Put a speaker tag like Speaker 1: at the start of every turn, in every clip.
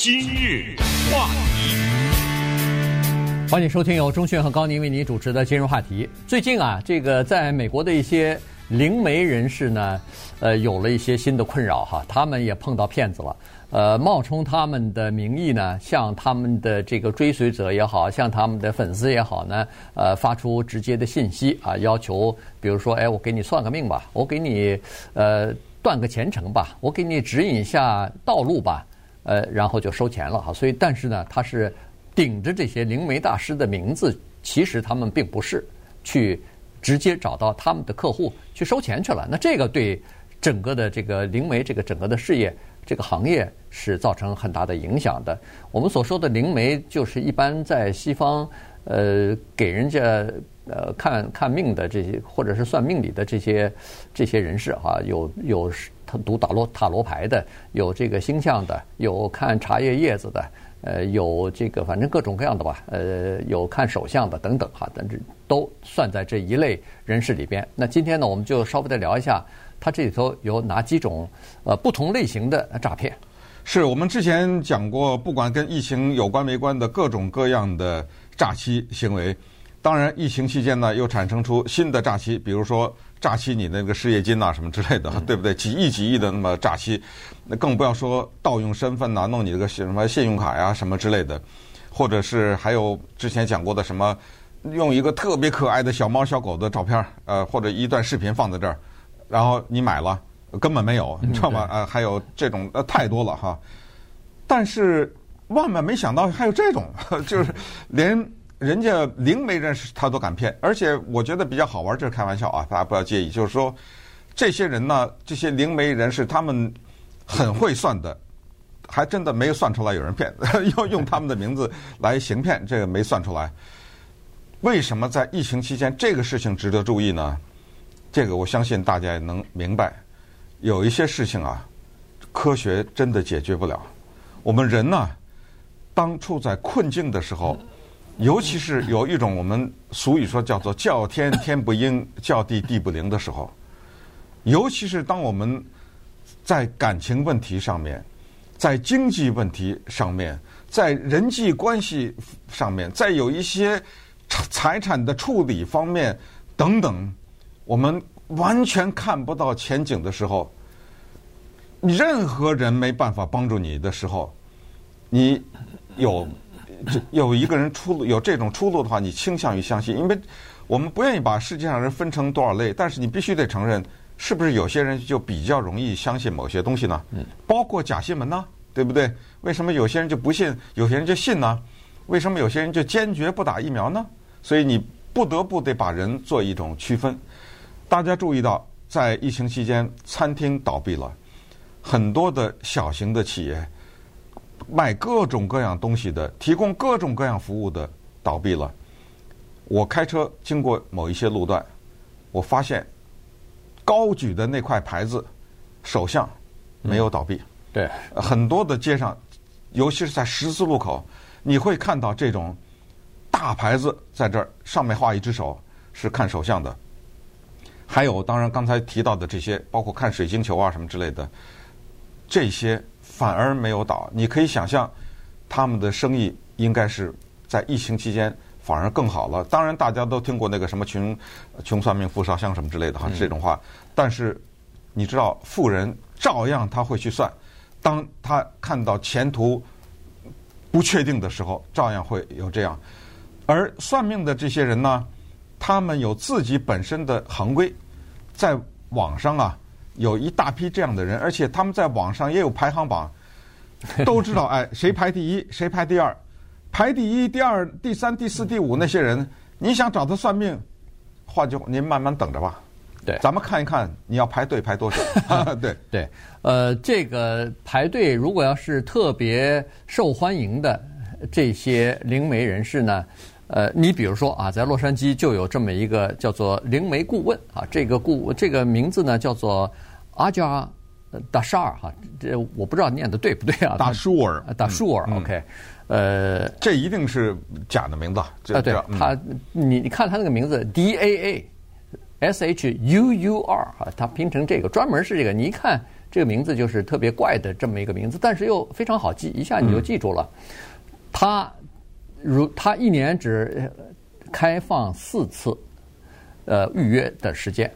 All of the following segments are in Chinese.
Speaker 1: 今日话题，
Speaker 2: 欢迎收听由钟迅和高宁为您主持的今日话题。最近啊，这个在美国的一些灵媒人士呢，呃，有了一些新的困扰哈，他们也碰到骗子了。呃，冒充他们的名义呢，向他们的这个追随者也好，向他们的粉丝也好呢，呃，发出直接的信息啊，要求，比如说，哎，我给你算个命吧，我给你呃断个前程吧，我给你指引一下道路吧。呃，然后就收钱了哈，所以但是呢，他是顶着这些灵媒大师的名字，其实他们并不是去直接找到他们的客户去收钱去了。那这个对整个的这个灵媒这个整个的事业这个行业是造成很大的影响的。我们所说的灵媒，就是一般在西方呃给人家呃看看命的这些，或者是算命理的这些这些人士哈，有有。他读塔罗塔罗牌的，有这个星象的，有看茶叶叶子的，呃，有这个反正各种各样的吧，呃，有看手相的等等哈，但这都算在这一类人士里边。那今天呢，我们就稍微的聊一下，它这里头有哪几种呃不同类型的诈骗？
Speaker 3: 是我们之前讲过，不管跟疫情有关没关的各种各样的诈欺行为。当然，疫情期间呢，又产生出新的诈欺，比如说。诈欺你那个失业金呐、啊，什么之类的，对不对？几亿几亿的那么诈欺，那更不要说盗用身份呐、啊，弄你这个什么信用卡呀、啊，什么之类的，或者是还有之前讲过的什么，用一个特别可爱的小猫小狗的照片，呃，或者一段视频放在这儿，然后你买了，根本没有，你知道吗？呃，还有这种呃太多了哈。但是万万没想到还有这种，就是连。人家灵媒人士他都敢骗，而且我觉得比较好玩，这是开玩笑啊，大家不要介意。就是说，这些人呢，这些灵媒人士他们很会算的，还真的没有算出来有人骗，要用他们的名字来行骗，这个没算出来。为什么在疫情期间这个事情值得注意呢？这个我相信大家也能明白，有一些事情啊，科学真的解决不了。我们人呢，当处在困境的时候。尤其是有一种我们俗语说叫做“叫天天不应，叫地地不灵”的时候，尤其是当我们在感情问题上面，在经济问题上面，在人际关系上面，在有一些财产的处理方面等等，我们完全看不到前景的时候，任何人没办法帮助你的时候，你有。有一个人出路，有这种出路的话，你倾向于相信，因为我们不愿意把世界上人分成多少类，但是你必须得承认，是不是有些人就比较容易相信某些东西呢？嗯，包括假新闻呢，对不对？为什么有些人就不信，有些人就信呢？为什么有些人就坚决不打疫苗呢？所以你不得不得把人做一种区分。大家注意到，在疫情期间，餐厅倒闭了，很多的小型的企业。卖各种各样东西的，提供各种各样服务的倒闭了。我开车经过某一些路段，我发现高举的那块牌子“首相”没有倒闭。
Speaker 2: 嗯、对，
Speaker 3: 很多的街上，尤其是在十字路口，你会看到这种大牌子在这儿，上面画一只手，是看首相的。还有，当然刚才提到的这些，包括看水晶球啊什么之类的，这些。反而没有倒，你可以想象，他们的生意应该是在疫情期间反而更好了。当然，大家都听过那个什么“穷穷算命，富烧香”什么之类的哈，这种话。但是你知道，富人照样他会去算，当他看到前途不确定的时候，照样会有这样。而算命的这些人呢，他们有自己本身的行规，在网上啊。有一大批这样的人，而且他们在网上也有排行榜，都知道哎，谁排第一，谁排第二，排第一、第二、第三、第四、第五那些人，你想找他算命，话就您慢慢等着吧。
Speaker 2: 对，
Speaker 3: 咱们看一看你要排队排多久。对
Speaker 2: 对，呃，这个排队如果要是特别受欢迎的这些灵媒人士呢？呃，你比如说啊，在洛杉矶就有这么一个叫做灵媒顾问啊，这个顾这个名字呢叫做阿加达沙尔哈，这我不知道念的对不对啊？
Speaker 3: 达舒尔，
Speaker 2: 达舒尔，OK，呃，
Speaker 3: 这一定是假的名字啊。
Speaker 2: 对，他你你看他那个名字 D A A S H U U R 哈，他拼成这个专门是这个，你一看这个名字就是特别怪的这么一个名字，但是又非常好记，一下你就记住了。他如他一年只开放四次呃预约的时间，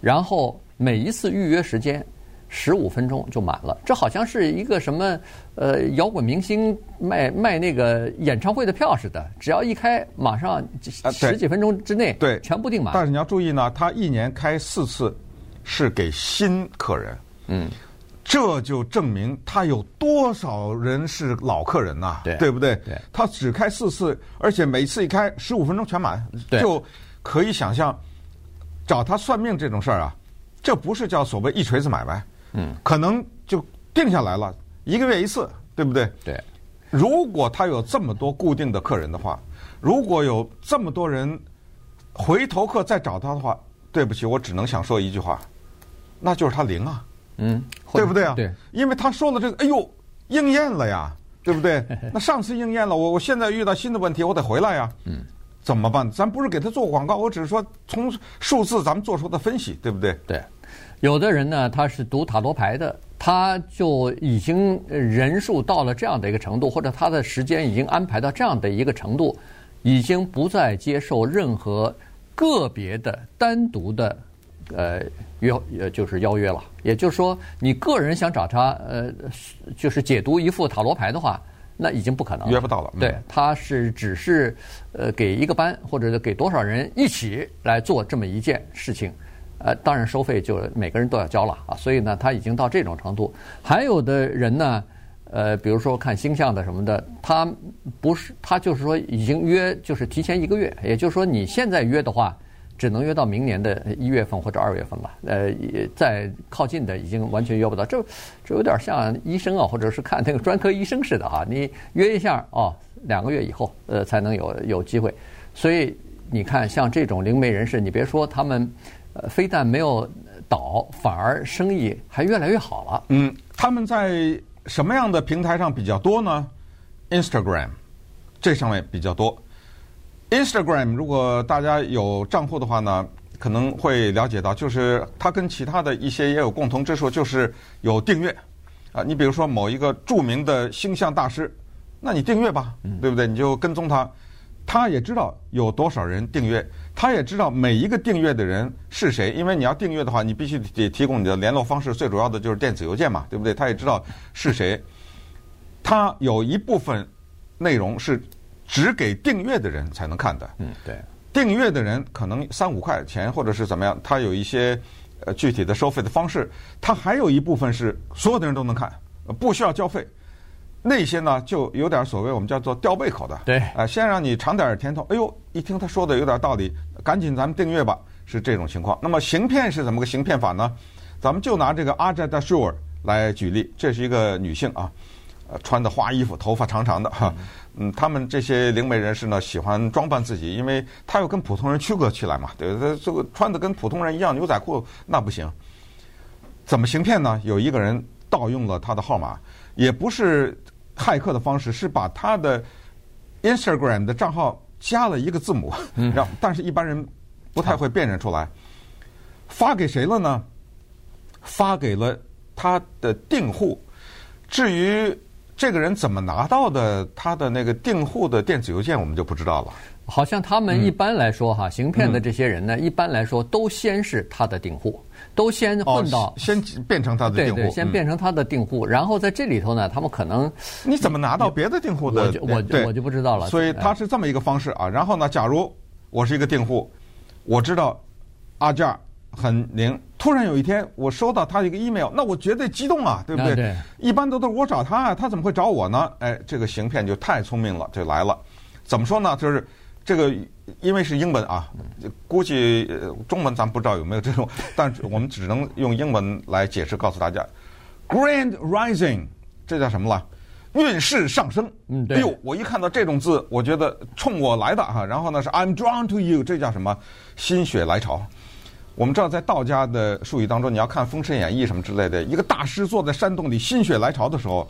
Speaker 2: 然后每一次预约时间。十五分钟就满了，这好像是一个什么呃摇滚明星卖卖那个演唱会的票似的，只要一开，马上十几分钟之内
Speaker 3: 对。
Speaker 2: 全部订满。
Speaker 3: 但是你要注意呢，他一年开四次，是给新客人，嗯，这就证明他有多少人是老客人呐，
Speaker 2: 对。
Speaker 3: 对不对？
Speaker 2: 对，
Speaker 3: 他只开四次，而且每次一开十五分钟全满，就可以想象找他算命这种事儿啊，这不是叫所谓一锤子买卖。嗯，可能就定下来了，一个月一次，对不对？
Speaker 2: 对。
Speaker 3: 如果他有这么多固定的客人的话，如果有这么多人回头客再找他的话，对不起，我只能想说一句话，那就是他灵啊，
Speaker 2: 嗯，
Speaker 3: 对不对啊？
Speaker 2: 对，
Speaker 3: 因为他说了这个，哎呦，应验了呀，对不对？那上次应验了，我我现在遇到新的问题，我得回来呀。嗯。怎么办？咱不是给他做广告，我只是说从数字咱们做出的分析，对不对？
Speaker 2: 对。有的人呢，他是读塔罗牌的，他就已经人数到了这样的一个程度，或者他的时间已经安排到这样的一个程度，已经不再接受任何个别的、单独的呃约呃就是邀约了。也就是说，你个人想找他呃，就是解读一副塔罗牌的话，那已经不可能了，
Speaker 3: 约不到了。
Speaker 2: 对，他是只是呃给一个班或者给多少人一起来做这么一件事情。呃，当然收费就每个人都要交了啊，所以呢，他已经到这种程度。还有的人呢，呃，比如说看星象的什么的，他不是他就是说已经约，就是提前一个月，也就是说你现在约的话，只能约到明年的一月份或者二月份了。呃，再靠近的已经完全约不到，这这有点像医生啊，或者是看那个专科医生似的啊，你约一下哦，两个月以后呃才能有有机会。所以你看，像这种灵媒人士，你别说他们。呃，非但没有倒，反而生意还越来越好了。
Speaker 3: 嗯，他们在什么样的平台上比较多呢？Instagram 这上面比较多。Instagram 如果大家有账户的话呢，可能会了解到，就是它跟其他的一些也有共同之处，就是有订阅啊。你比如说某一个著名的星象大师，那你订阅吧，对不对？你就跟踪他，他也知道有多少人订阅。他也知道每一个订阅的人是谁，因为你要订阅的话，你必须得提供你的联络方式，最主要的就是电子邮件嘛，对不对？他也知道是谁。他有一部分内容是只给订阅的人才能看的。
Speaker 2: 嗯，对。
Speaker 3: 订阅的人可能三五块钱或者是怎么样，他有一些呃具体的收费的方式。他还有一部分是所有的人都能看，不需要交费。那些呢，就有点所谓我们叫做吊胃口的，
Speaker 2: 对，
Speaker 3: 呃，先让你尝点甜头，哎呦，一听他说的有点道理，赶紧咱们订阅吧，是这种情况。那么行骗是怎么个行骗法呢？咱们就拿这个阿扎达舒尔来举例，这是一个女性啊，呃，穿的花衣服，头发长长的哈，嗯，他们这些灵媒人士呢，喜欢装扮自己，因为他要跟普通人区隔起来嘛，对，他这个穿的跟普通人一样，牛仔裤那不行。怎么行骗呢？有一个人盗用了他的号码，也不是。骇客的方式是把他的 Instagram 的账号加了一个字母，然后但是一般人不太会辨认出来，发给谁了呢？发给了他的订户。至于这个人怎么拿到的他的那个订户的电子邮件，我们就不知道了。
Speaker 2: 好像他们一般来说哈，嗯、行骗的这些人呢，一般来说都先是他的订户，都先混到、
Speaker 3: 哦、先变成他的订户，
Speaker 2: 对对，先变成他的订户，嗯、然后在这里头呢，他们可能
Speaker 3: 你怎么拿到别的订户的？
Speaker 2: 我我我就不知道了。
Speaker 3: 所以他是这么一个方式啊。然后呢，假如我是一个订户，我知道阿加很灵，突然有一天我收到他一个 email，那我绝对激动啊，对不对？
Speaker 2: 对
Speaker 3: 一般都都是我找他啊，他怎么会找我呢？哎，这个行骗就太聪明了，就来了。怎么说呢？就是。这个因为是英文啊，估计中文咱不知道有没有这种，但我们只能用英文来解释，告诉大家，Grand Rising，这叫什么了？运势上升。
Speaker 2: 嗯，对。
Speaker 3: 哎呦，我一看到这种字，我觉得冲我来的哈。然后呢是 I'm drawn to you，这叫什么？心血来潮。我们知道在道家的术语当中，你要看《封神演义》什么之类的，一个大师坐在山洞里心血来潮的时候。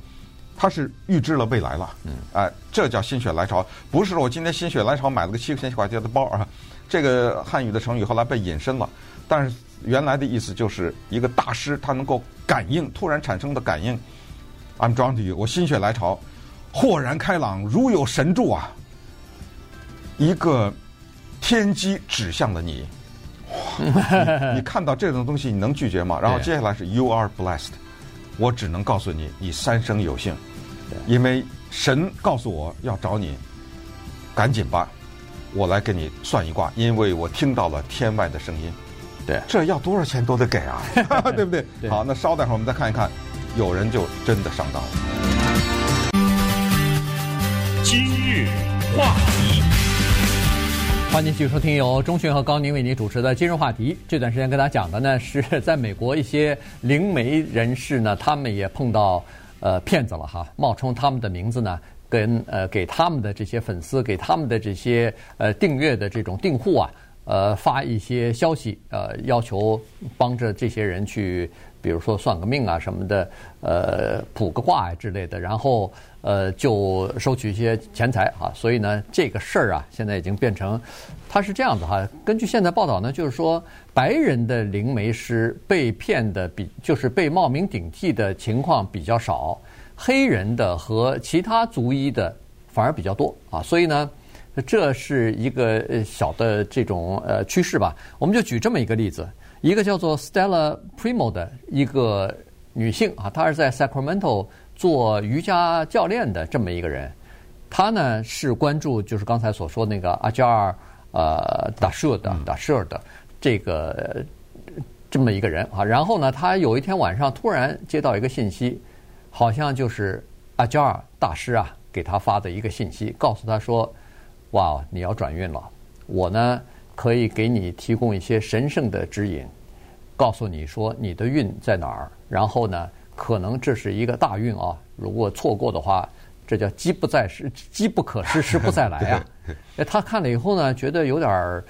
Speaker 3: 他是预知了未来了，嗯，哎，这叫心血来潮，不是说我今天心血来潮买了个七千块钱的包啊，这个汉语的成语后来被引申了，但是原来的意思就是一个大师，他能够感应，突然产生的感应。I'm drawn to you，我心血来潮，豁然开朗，如有神助啊！一个天机指向了你，你，你看到这种东西，你能拒绝吗？然后接下来是 You are blessed，我只能告诉你，你三生有幸，因为神告诉我要找你，赶紧吧，我来给你算一卦，因为我听到了天外的声音。
Speaker 2: 对，
Speaker 3: 这要多少钱都得给啊，对不对？好，那稍等会儿我们再看一看，有人就真的上当了。
Speaker 1: 今日话题，
Speaker 2: 欢迎继续收听由钟迅和高宁为您主持的今日话题。这段时间跟大家讲的呢，是 在美国一些灵媒人士呢，他们也碰到呃骗子了哈，冒充他们的名字呢，跟呃给他们的这些粉丝，给他们的这些呃订阅的这种订户啊。呃，发一些消息，呃，要求帮着这些人去，比如说算个命啊什么的，呃，卜个卦啊之类的，然后呃，就收取一些钱财啊。所以呢，这个事儿啊，现在已经变成，它是这样子哈。根据现在报道呢，就是说白人的灵媒师被骗的比，就是被冒名顶替的情况比较少，黑人的和其他族裔的反而比较多啊。所以呢。这是一个呃小的这种呃趋势吧。我们就举这么一个例子，一个叫做 Stella Primo 的一个女性啊，她是在 Sacramento 做瑜伽教练的这么一个人。她呢是关注就是刚才所说那个阿加尔呃达舍的达舍的这个这么一个人啊。然后呢，她有一天晚上突然接到一个信息，好像就是阿加尔大师啊给她发的一个信息，告诉她说。哇，你要转运了！我呢可以给你提供一些神圣的指引，告诉你说你的运在哪儿。然后呢，可能这是一个大运啊！如果错过的话，这叫机不在失，机不可失，失不再来啊！哎，他看了以后呢，觉得有点儿，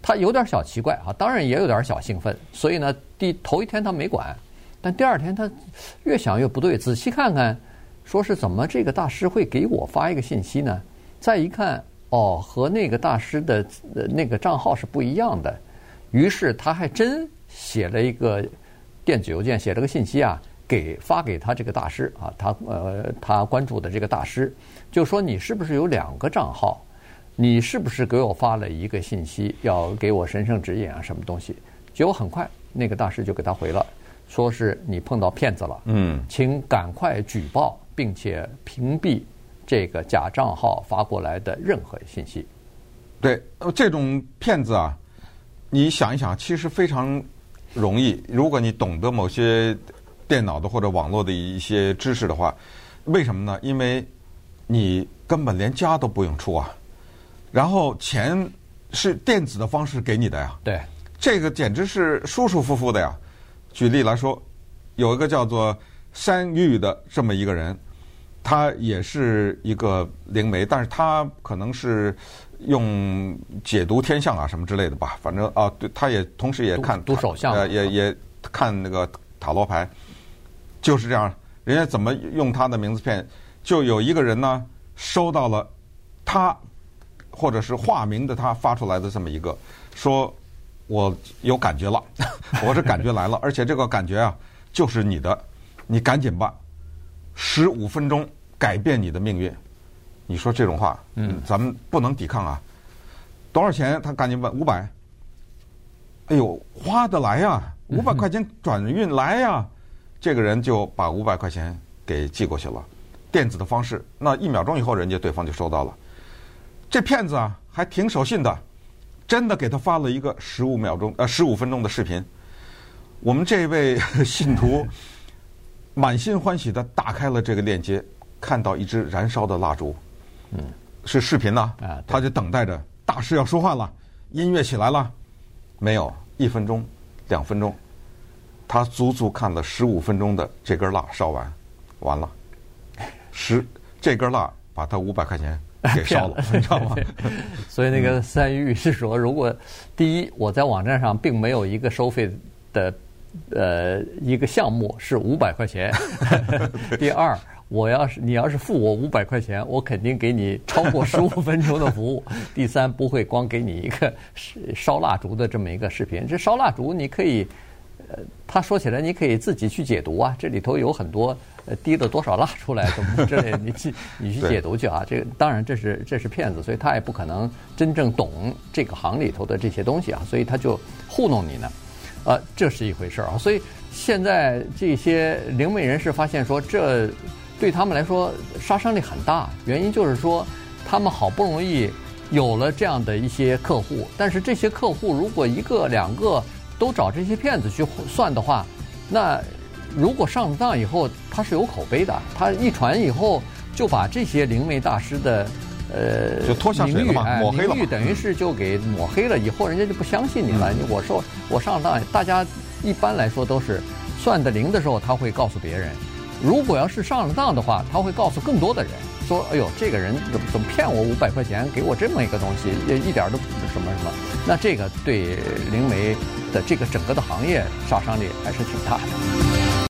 Speaker 2: 他有点小奇怪啊，当然也有点小兴奋。所以呢，第头一天他没管，但第二天他越想越不对，仔细看看，说是怎么这个大师会给我发一个信息呢？再一看。哦，和那个大师的那个账号是不一样的，于是他还真写了一个电子邮件，写了个信息啊，给发给他这个大师啊，他呃他关注的这个大师，就说你是不是有两个账号？你是不是给我发了一个信息，要给我神圣指引啊，什么东西？结果很快那个大师就给他回了，说是你碰到骗子了，嗯，请赶快举报，并且屏蔽。这个假账号发过来的任何信息，
Speaker 3: 对，呃这种骗子啊，你想一想，其实非常容易。如果你懂得某些电脑的或者网络的一些知识的话，为什么呢？因为你根本连家都不用出啊，然后钱是电子的方式给你的呀。
Speaker 2: 对，
Speaker 3: 这个简直是舒舒服服的呀。举例来说，有一个叫做山玉的这么一个人。他也是一个灵媒，但是他可能是用解读天象啊什么之类的吧。反正啊，对，他也同时也看
Speaker 2: 读手相，
Speaker 3: 呃，也也看那个塔罗牌，就是这样。人家怎么用他的名字骗？就有一个人呢，收到了他或者是化名的他发出来的这么一个，说我有感觉了，我是感觉来了，而且这个感觉啊就是你的，你赶紧吧。十五分钟改变你的命运，你说这种话，嗯，咱们不能抵抗啊。多少钱？他赶紧问五百。哎呦，花得来呀，五百块钱转运来呀。这个人就把五百块钱给寄过去了，电子的方式。那一秒钟以后，人家对方就收到了。这骗子啊，还挺守信的，真的给他发了一个十五秒钟呃十五分钟的视频。我们这位信徒。满心欢喜的打开了这个链接，看到一支燃烧的蜡烛，嗯，是视频呢，啊，他就等待着大师要说话了，音乐起来了，没有，一分钟、两分钟，他足足看了十五分钟的这根蜡烧完，完了，十这根蜡把他五百块钱给烧了，你知道吗？
Speaker 2: 所以那个三玉是说，如果第一我在网站上并没有一个收费的。呃，一个项目是五百块钱。第二，我要是你要是付我五百块钱，我肯定给你超过十五 分钟的服务。第三，不会光给你一个烧蜡烛的这么一个视频。这烧蜡烛你可以，呃，他说起来你可以自己去解读啊，这里头有很多呃滴了多少蜡出来怎么之类 的，你去你去解读去啊。这个当然这是这是骗子，所以他也不可能真正懂这个行里头的这些东西啊，所以他就糊弄你呢。啊，这是一回事啊，所以现在这些灵媒人士发现说，这对他们来说杀伤力很大。原因就是说，他们好不容易有了这样的一些客户，但是这些客户如果一个两个都找这些骗子去算的话，那如果上了当以后，他是有口碑的。他一传以后，就把这些灵媒大师的。呃，
Speaker 3: 就拖下水了嘛，抹黑了，
Speaker 2: 名誉等于是就给抹黑了，以后人家就不相信你了。你我说我上当，大家一般来说都是算的灵的时候，他会告诉别人；如果要是上了当的话，他会告诉更多的人，说：“哎呦，这个人怎么怎么骗我五百块钱，给我这么一个东西，也一点都什么什么。”那这个对灵媒的这个整个的行业杀伤力还是挺大的。